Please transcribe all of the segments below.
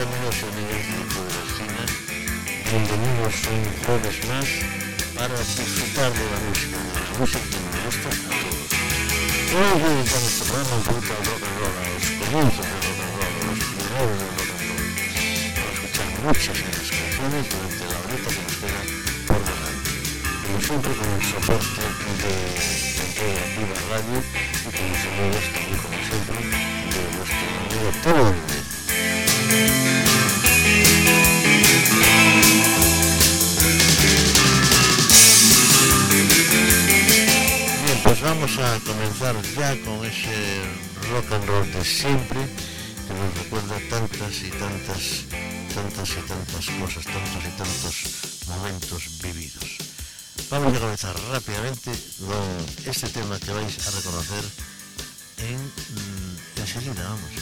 amigos y amigas del de la Esquina, bienvenidos un jueves más para disfrutar de la música, de la música que nos gusta a todos. Hoy dedicamos este programa un poquito al rock and roll, a los comienzos del rock and roll, a los primeros del rock and roll. Vamos a escuchar muchas de las canciones durante la horita que nos queda por delante. Como siempre con el soporte de Control Viva Radio y con los amigos también como siempre de nuestro amigo Teo ya con ese rock and roll de siempre que nos recuerda tantas y tantas, tantas y tantas cosas, tantos y tantos momentos vividos. Vamos a comenzar rápidamente con este tema que vais a reconocer en, mm, enseguida, vamos,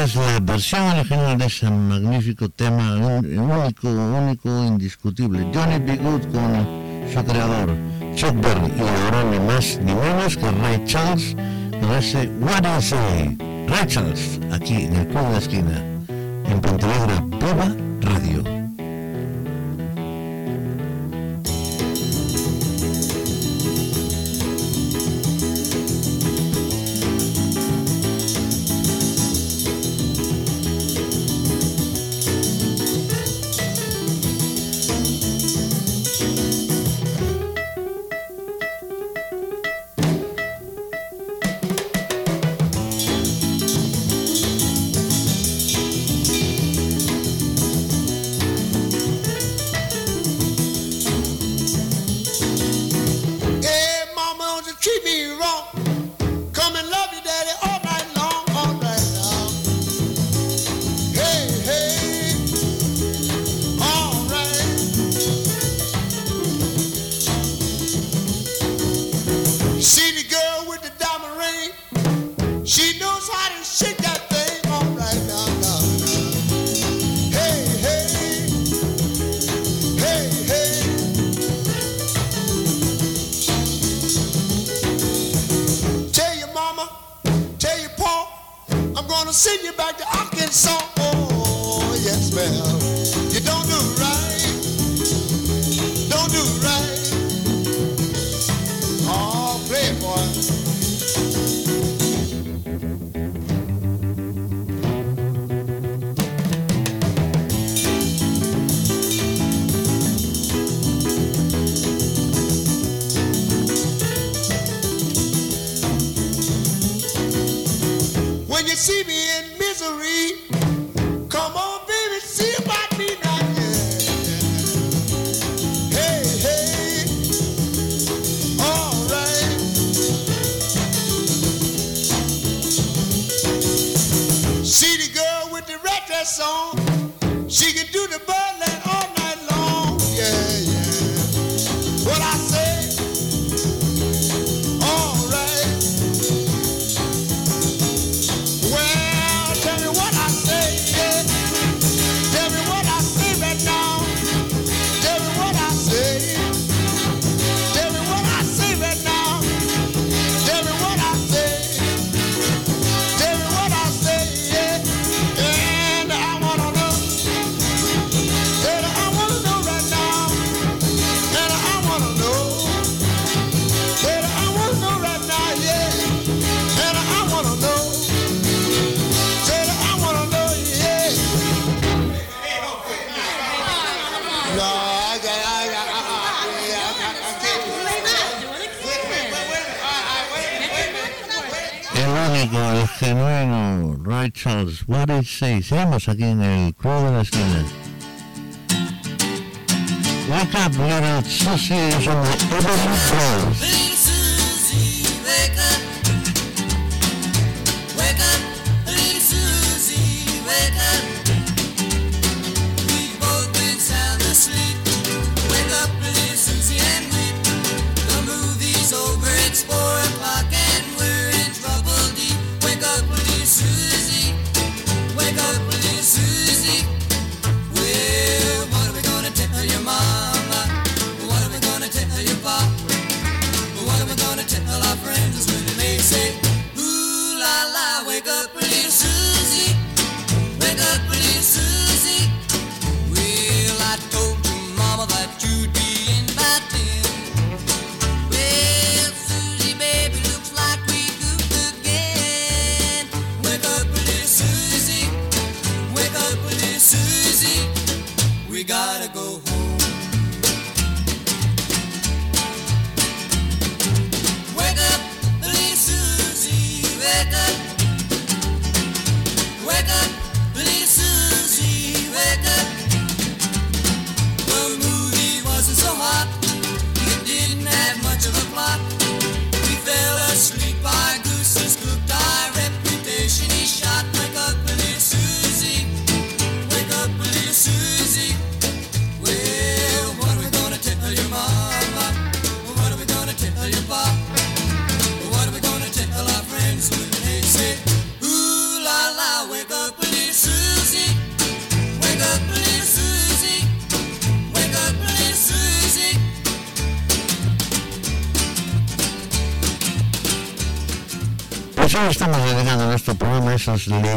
es la versión original de ese magnífico tema, único, único, indiscutible. Johnny B. Good con su creador, Chuck Berry, y ahora ni más ni menos que Ray Charles con ese What Do You Say? Ray Charles, aquí en el Club de la Esquina, en Pontevedra Viva Radio. receive 6. Seguimos aquí en el Club de la Esquina. Wake up, little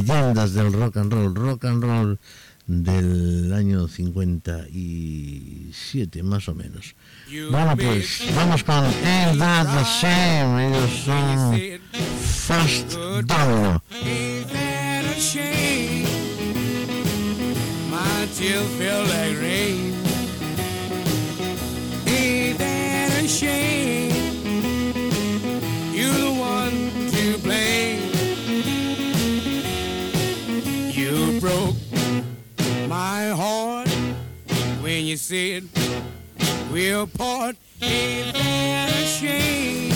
leyendas del rock and roll, rock and roll del año 57 más o menos. Bueno pues vamos con Ain't That the Same, ellos son Fast Domino. feel like rain. Ain't that a shame? You said we'll part. Ain't that a shame?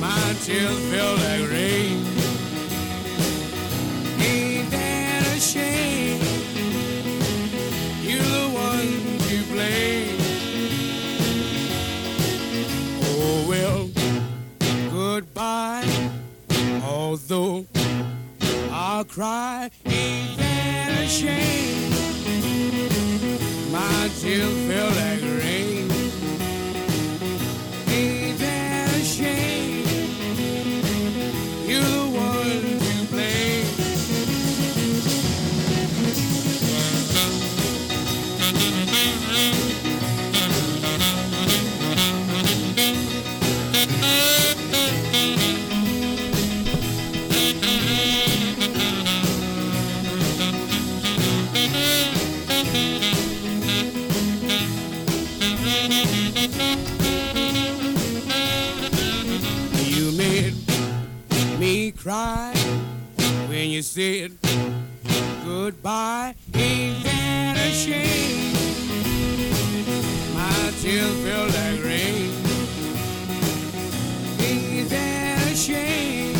My tears feel like rain. Ain't that a shame? You're the one to blame. Oh well, goodbye. Although I'll cry. Ain't that a shame? My chills feel like rain. You said goodbye. Ain't that a shame? My tears feel like rain. Ain't that a shame?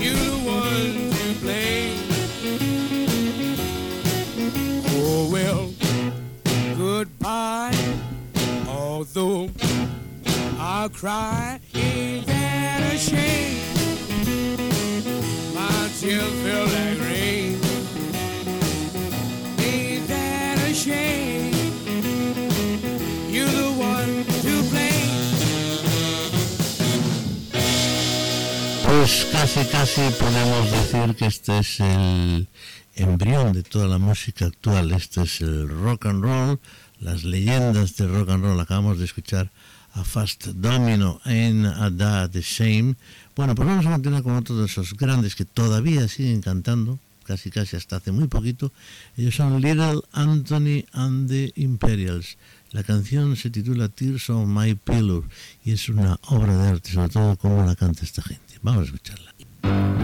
You the one to blame. Oh well, goodbye. Although I cry, casi, casi podemos decir que este es el embrión de toda la música actual. Este es el rock and roll, las leyendas del rock and roll. Acabamos de escuchar a Fast Domino en A The Shame. Bueno, pues vamos a continuar con otro de esos grandes que todavía siguen cantando, casi casi hasta hace muy poquito. Ellos son Little Anthony and the Imperials. La canción se titula Tears on My Pillow y es una obra de arte, sobre todo cómo la canta esta gente. Vamos a escucharla.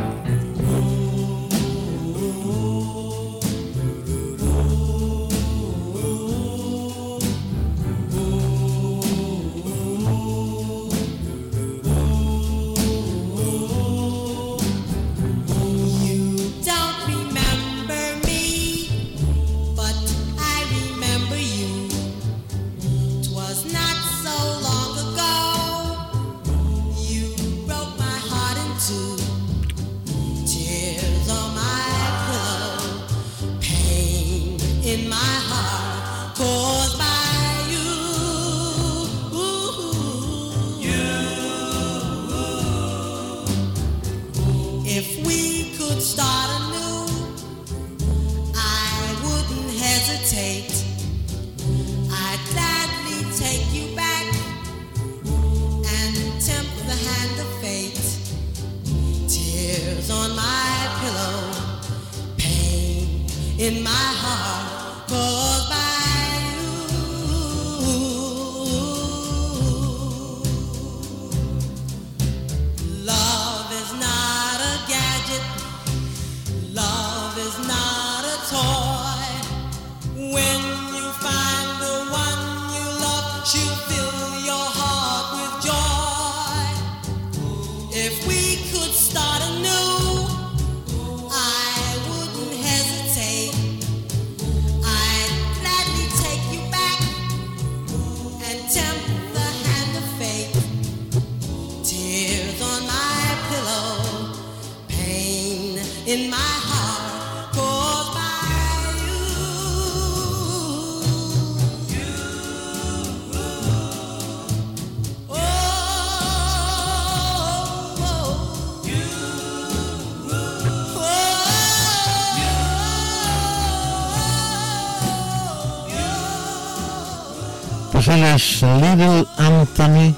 Little Anthony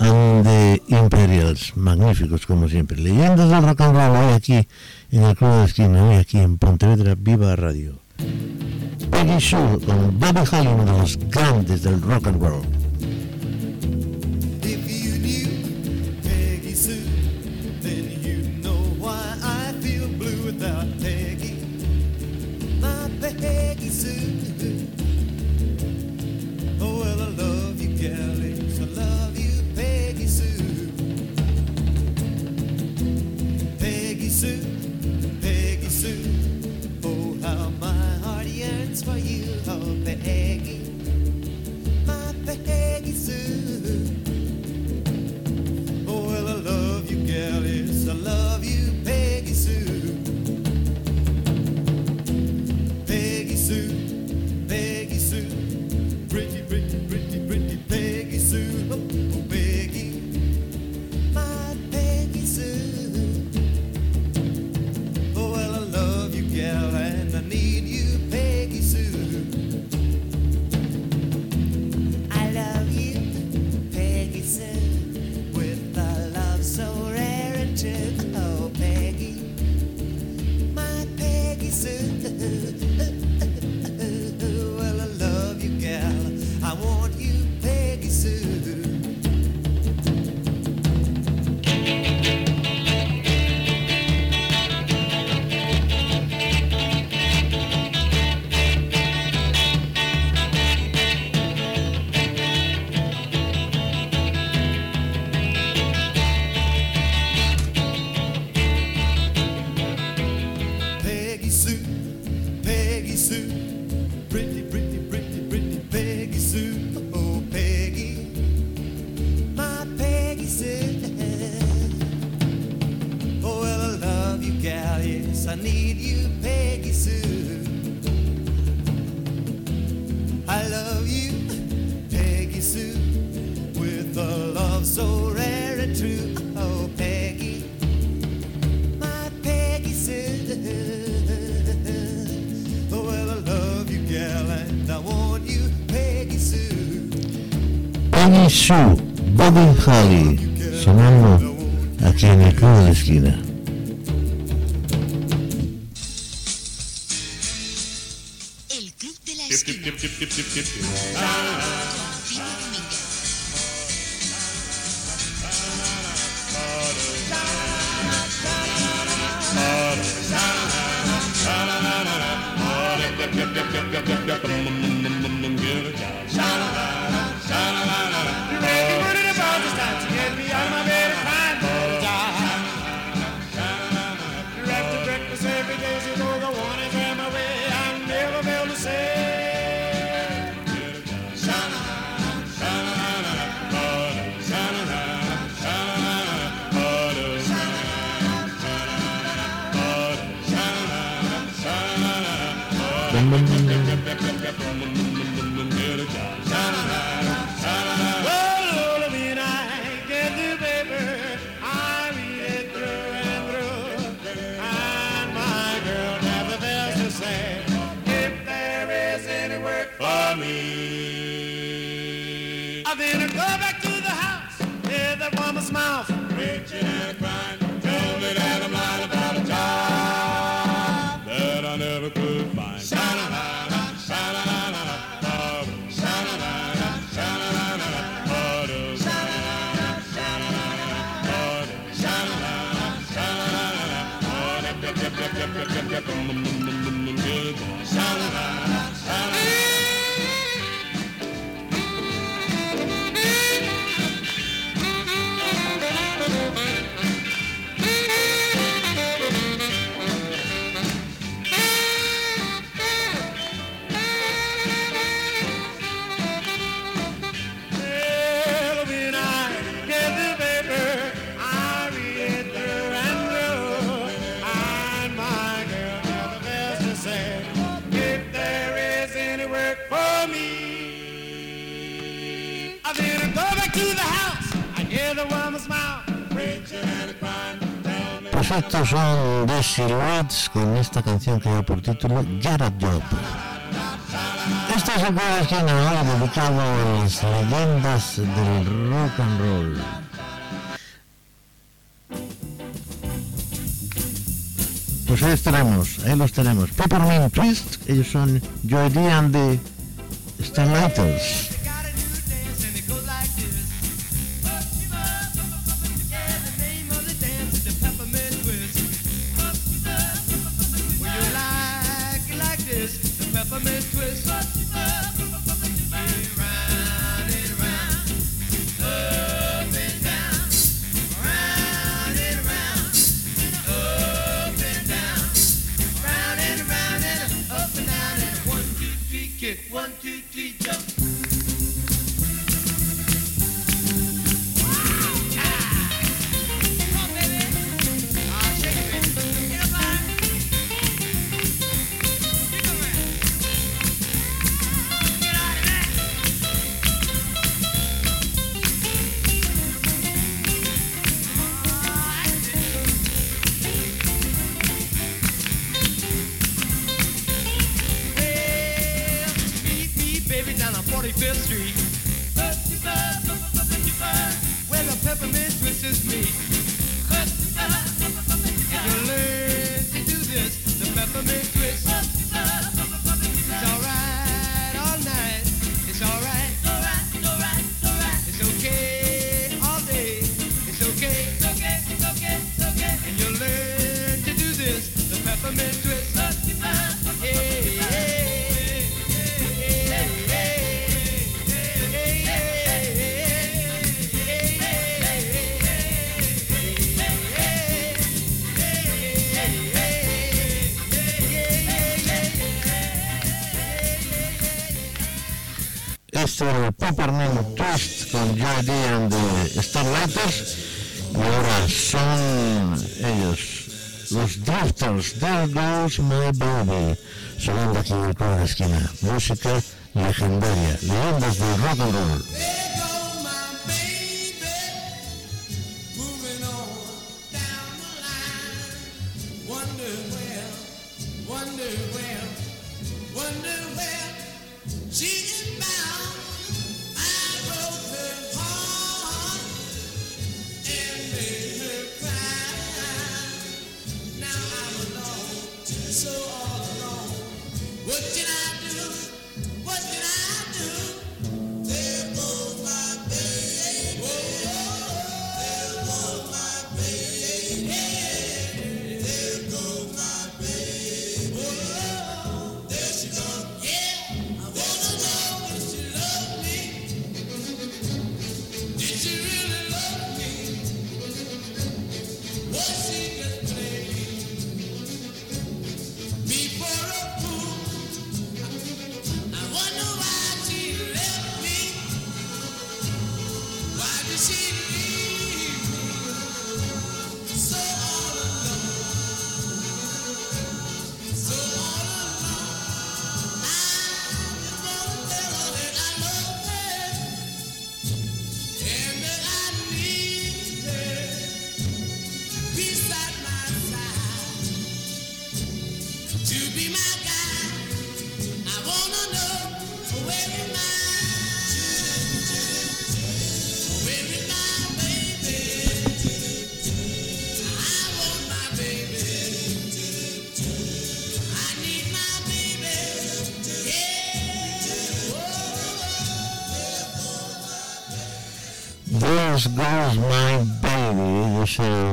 and the Imperials, magníficos como siempre. Leyendas del rock and roll hoy aquí en el Club de Esquina, hoy aquí en Pontevedra Viva Radio. Peggy Sue con Bobby Holly, uno de los grandes del rock and roll. Bobby Holly, sonando aquí en el club de la esquina. El club de la esquina. Sha-la-la. son The Silhouettes con esta canción que lleva por título Get a Job. Este es el programa de dedicado a las leyendas del rock and roll. Pues ahí tenemos, ahí los tenemos. Peppermint Twist, ellos son Joy D and the Starlighters. 45th Street. Mad Baby, sonando aquí en la esquina. Música legendaria, leyendas del rock and roll.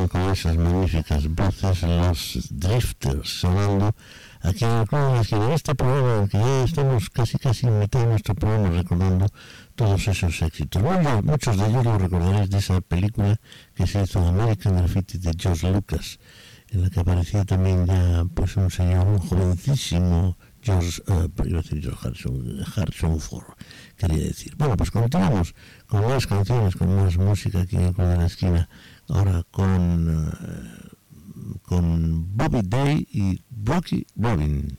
con esas magníficas voces los drifters sonando aquí en el club que en este programa que ya estamos casi casi en mitad de nuestro programa recordando todos esos éxitos. Bueno, muchos de ellos los recordaréis de esa película que se hizo de American Graffiti de George Lucas en la que aparecía también ya pues un señor un jovencísimo George, uh, George Harrison, Harrison Ford quería decir. Bueno pues continuamos con más canciones con más música aquí en el club de la esquina ahora con, eh, con Bobby Day y Rocky Robin.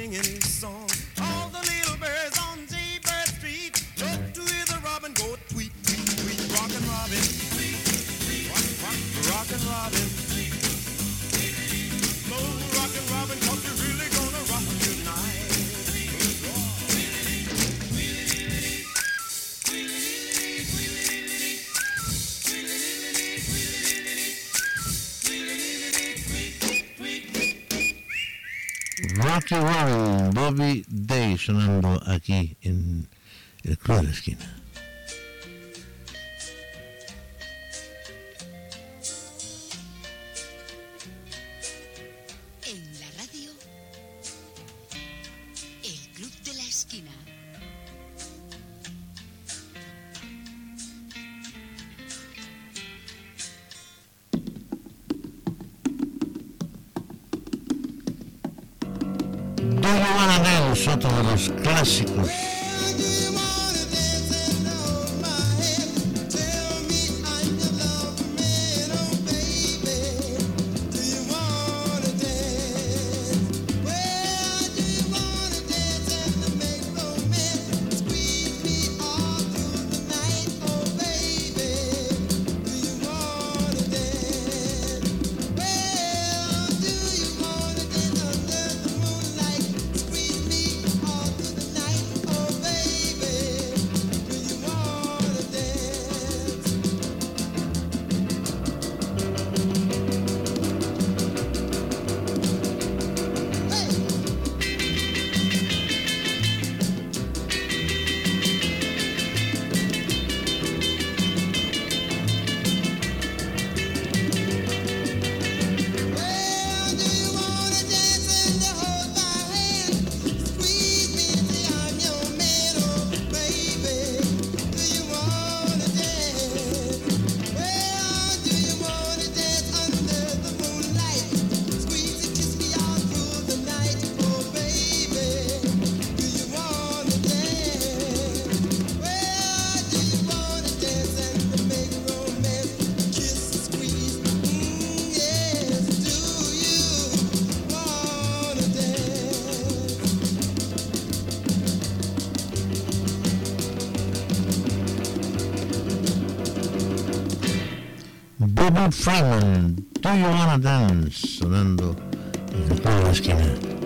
singing song. Bobby Day sonando aquí en el Club de la Esquina. Morgan Freeman, Do You Wanna Dance, sonando en el de la esquina.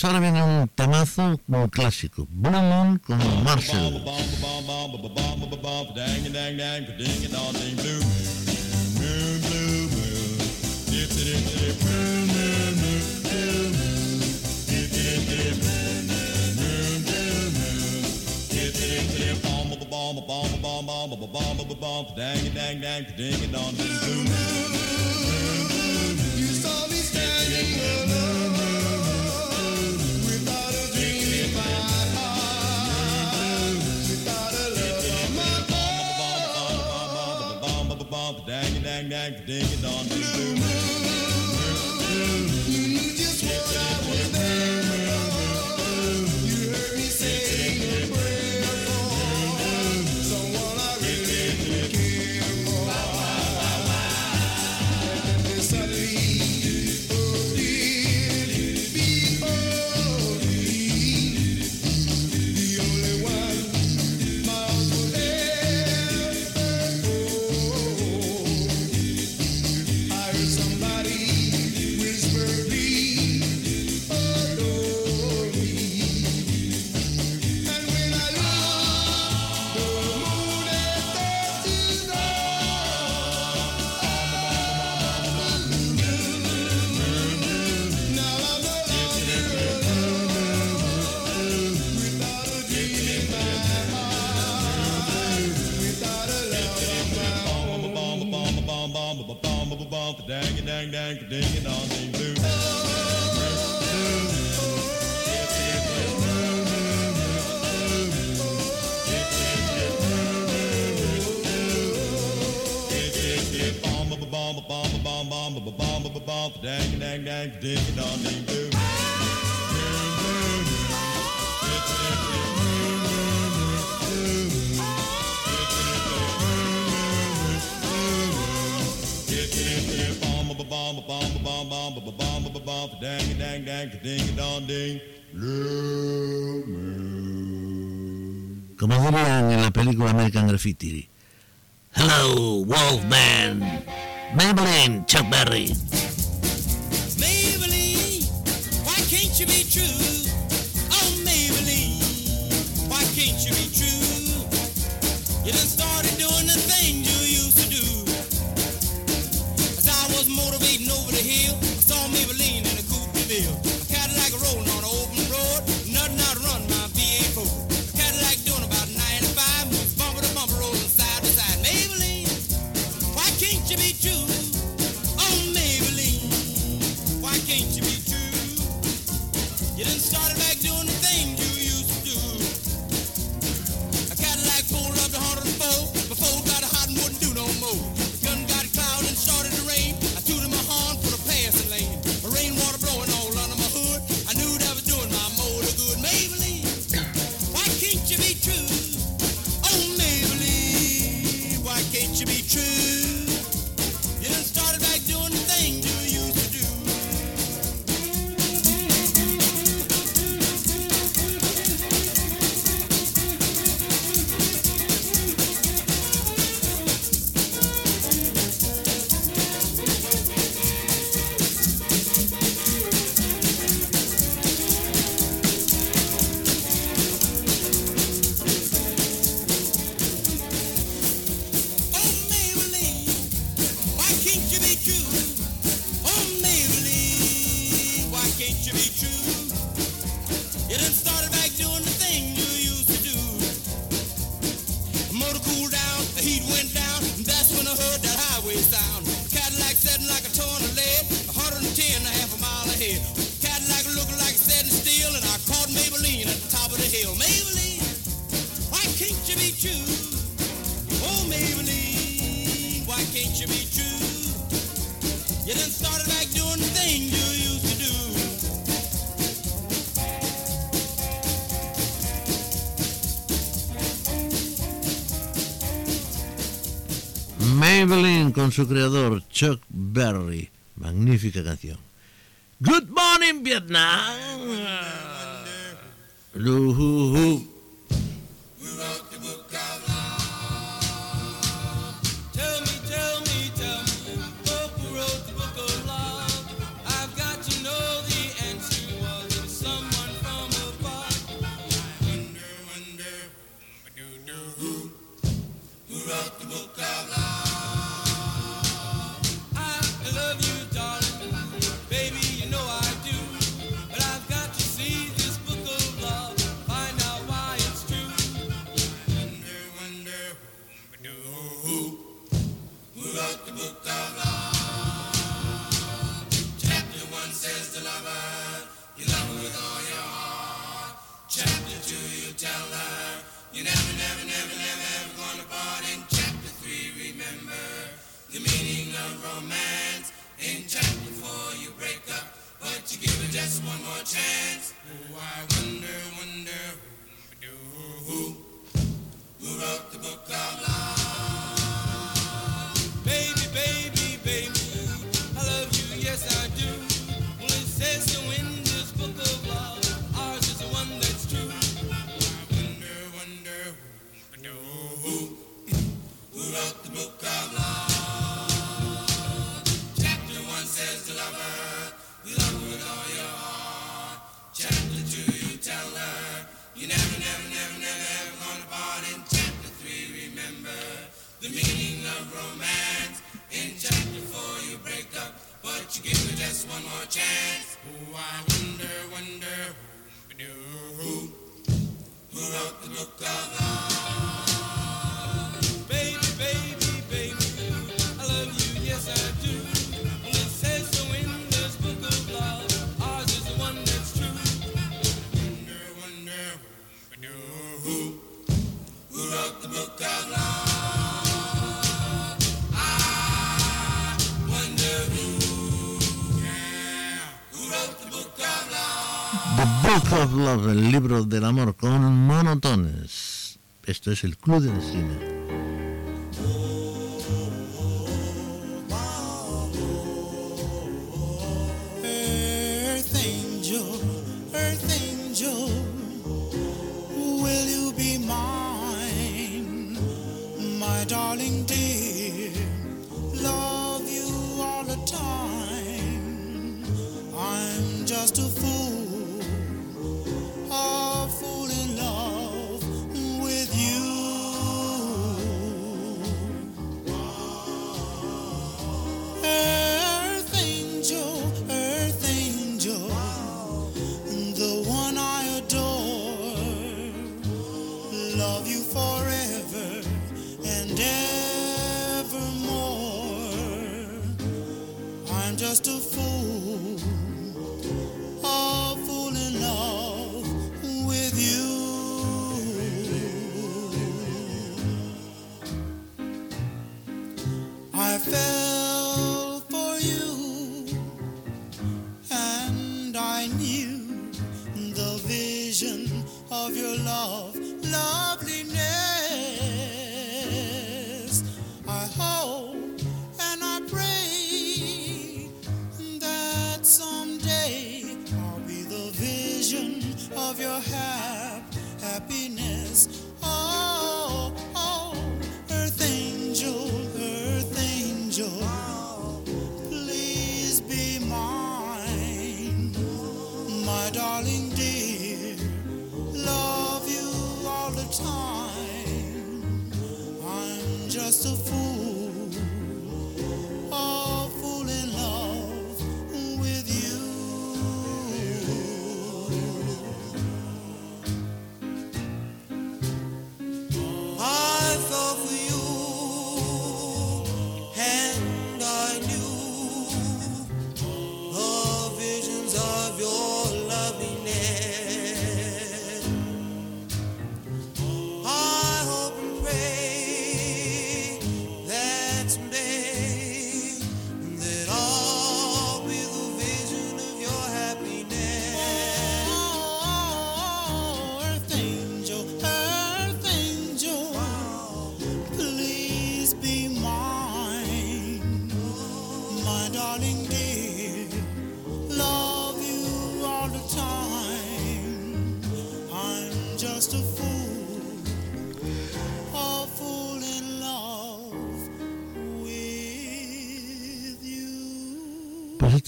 pues ahora viene un temazo como clásico, Moon con Marcel. like on ding-a-dong. Como dirían en la película American Graffiti. Hello, Wolfman. Maybelline, Chuck Berry. Maybelline, why can't you be true? Oh, Maybelline, why can't you be true? You done started doing the things con su creador Chuck Berry. Magnífica canción. Good morning Vietnam. just one more chance. Oh, I El libro del amor con monotones. Esto es el Club del Cine.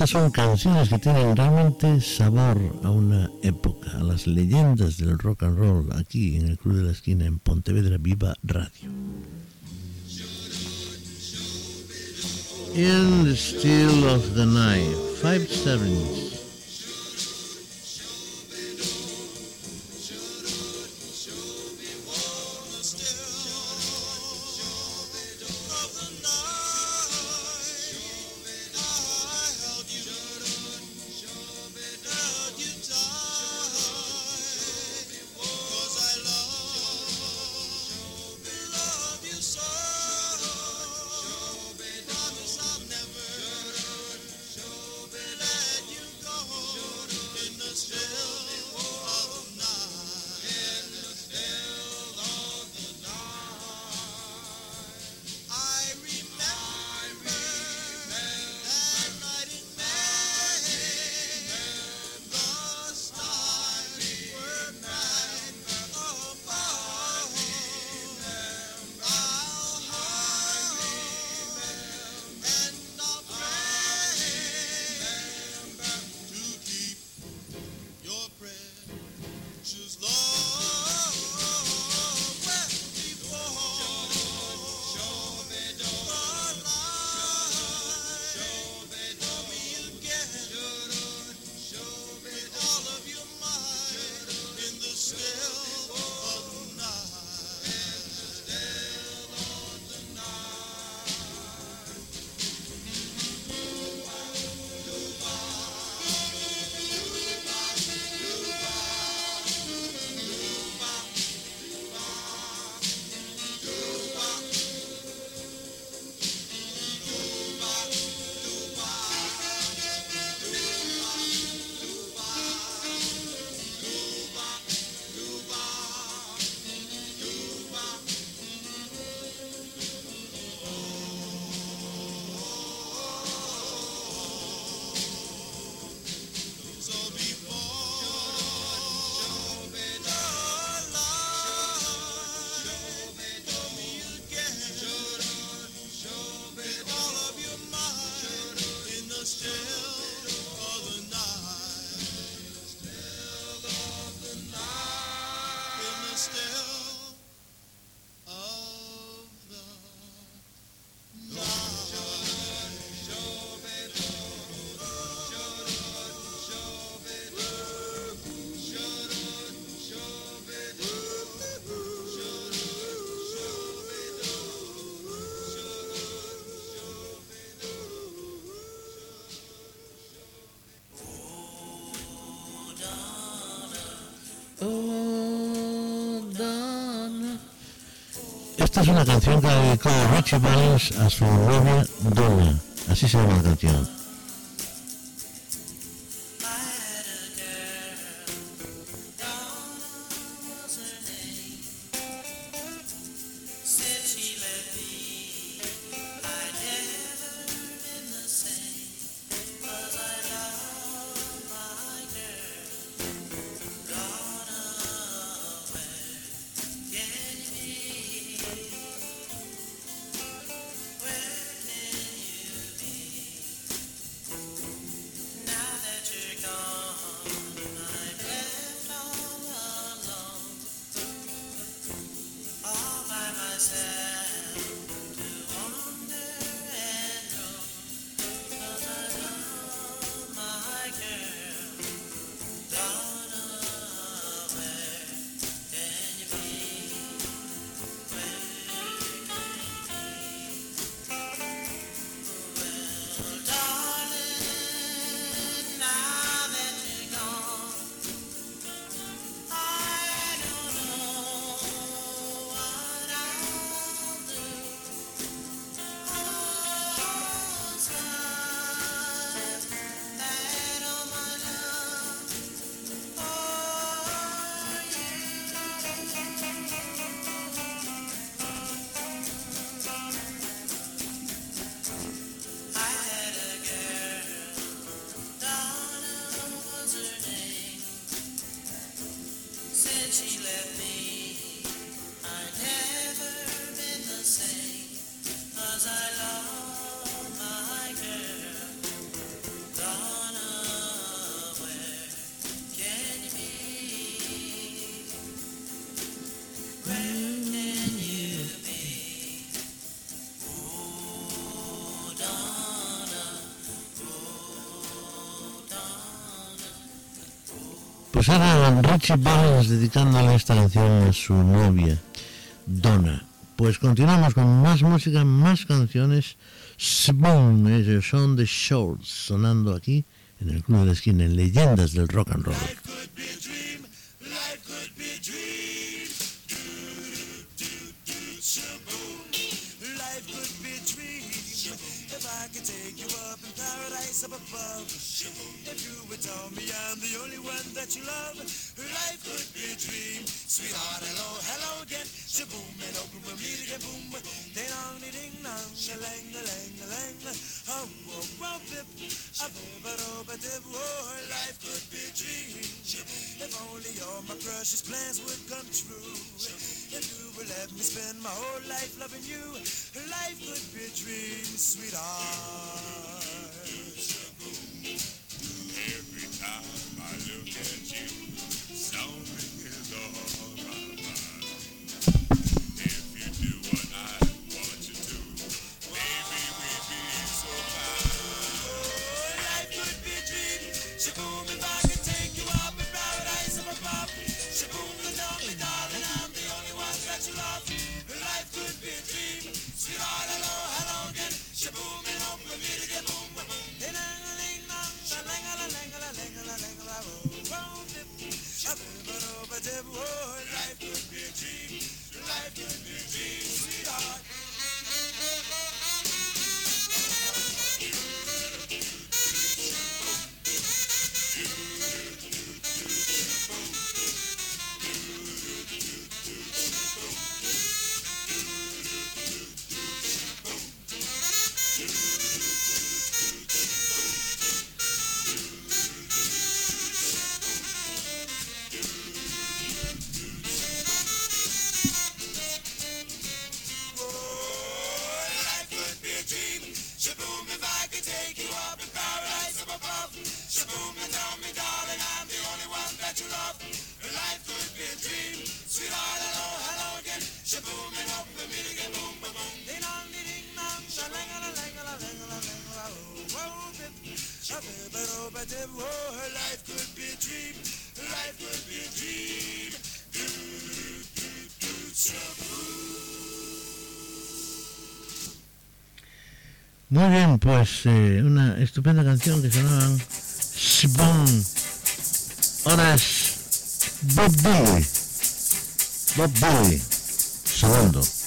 Estas son canciones que tienen realmente sabor a una época, a las leyendas del rock and roll aquí en el Club de la Esquina en Pontevedra Viva Radio. In the Steel of the Night, Five Sevens. Esta es una canción que dedicó Richie Valens a su novia Donna. Así se llama la canción. Pues ahora Richie Valens dedicándole esta canción a su novia, Donna. Pues continuamos con más música, más canciones. Spoon, ellos son The Shorts, sonando aquí en el Club de la Esquina, en Leyendas del Rock and Roll. Cause oh, life could be a dream, life could be a dream, sweetheart. anymore. Life could be a dream. Life could be a dream. Do, do, do, do, Muy bien, pues eh, una estupenda canción que se llama Shibon. Horas Bob Bob Bob Bob Segundo.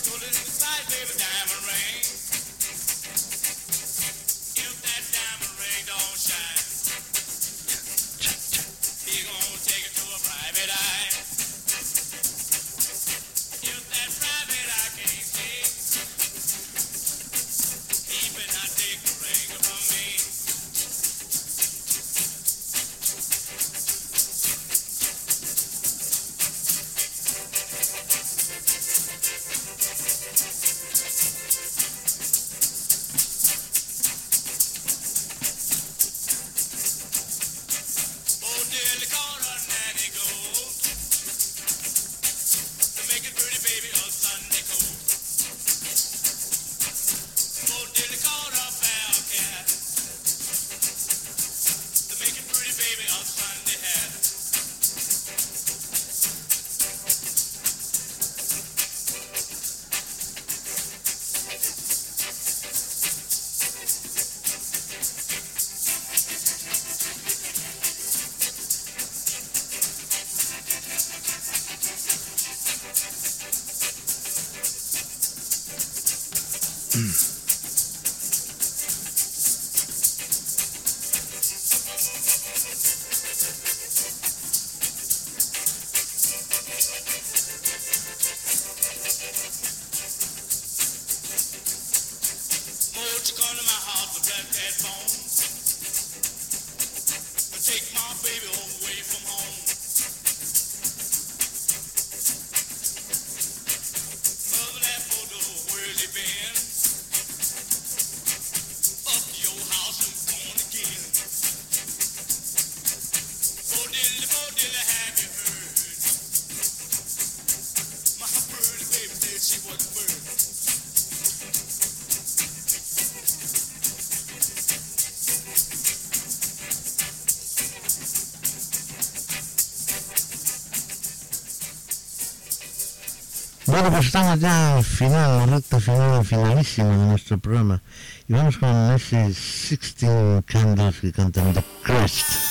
Bueno, pues estamos ya en al final, la recta final, finalísima de nuestro programa. Y vamos con ese 16 Candles que cantan The Crest.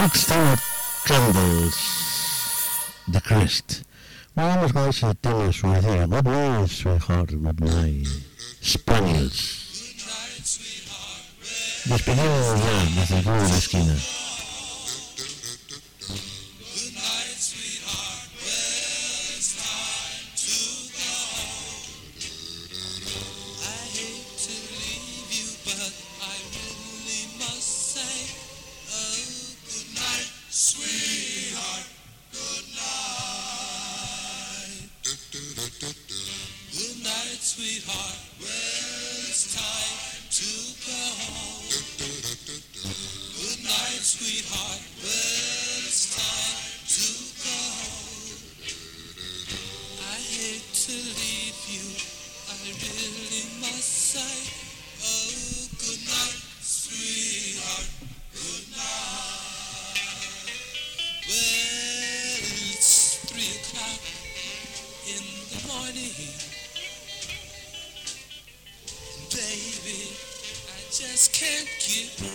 Sixteen Candles, The Crest. Bueno, hemos ganado ese tema suicida. Good night, sweetheart, good night. Spaniels. Despedido ya desde el club de la esquina. you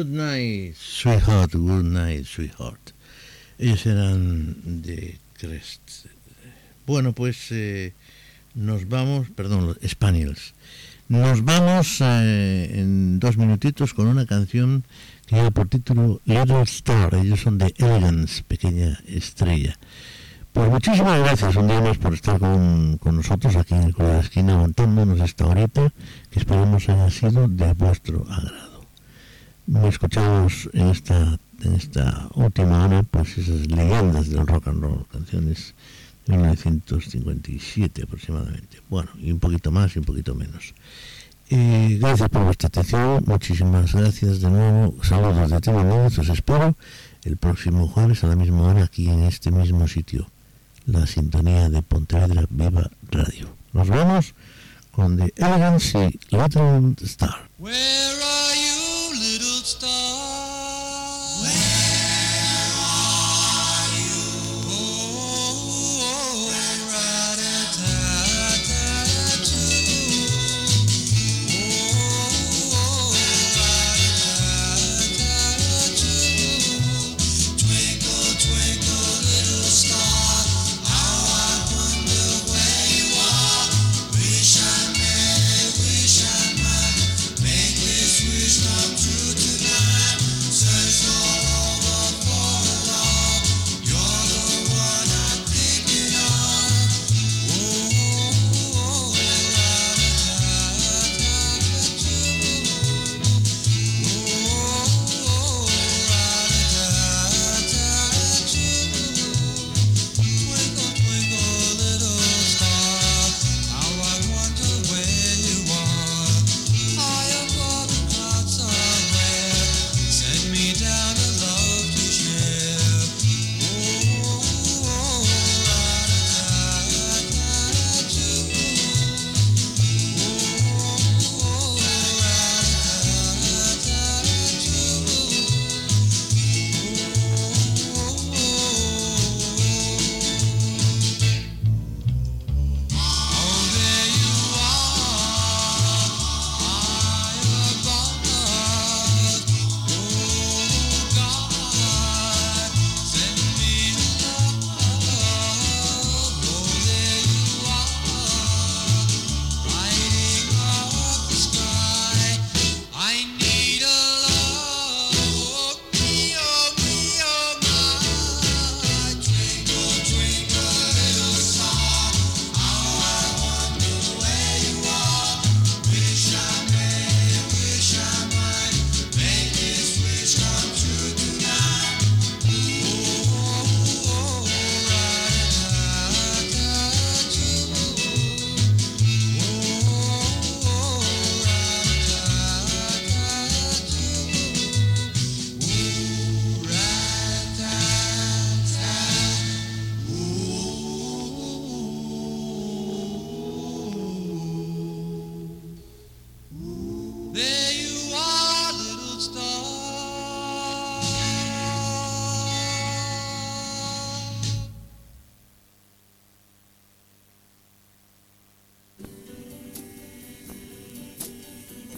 Good night, sweetheart, good night, sweetheart. Ellos eran de Crest. Bueno, pues eh, nos vamos, perdón, los Spaniels. Nos vamos eh, en dos minutitos con una canción que lleva por título Little Star. Ellos son de Elegance, pequeña estrella. Pues muchísimas gracias un día por estar con, con nosotros aquí en el Club de Esquina, aguantándonos esta horita que esperemos haya sido de vuestro agrado escuchamos en esta, en esta última hora pues esas leyendas del rock and roll, canciones de 1957 aproximadamente. Bueno, y un poquito más y un poquito menos. Eh, gracias por vuestra atención, muchísimas gracias de nuevo, saludos de Timo Núñez, os espero el próximo jueves a la misma hora aquí en este mismo sitio, la sintonía de Pontevedra Viva Radio. Nos vemos con The Elegance y Little Star.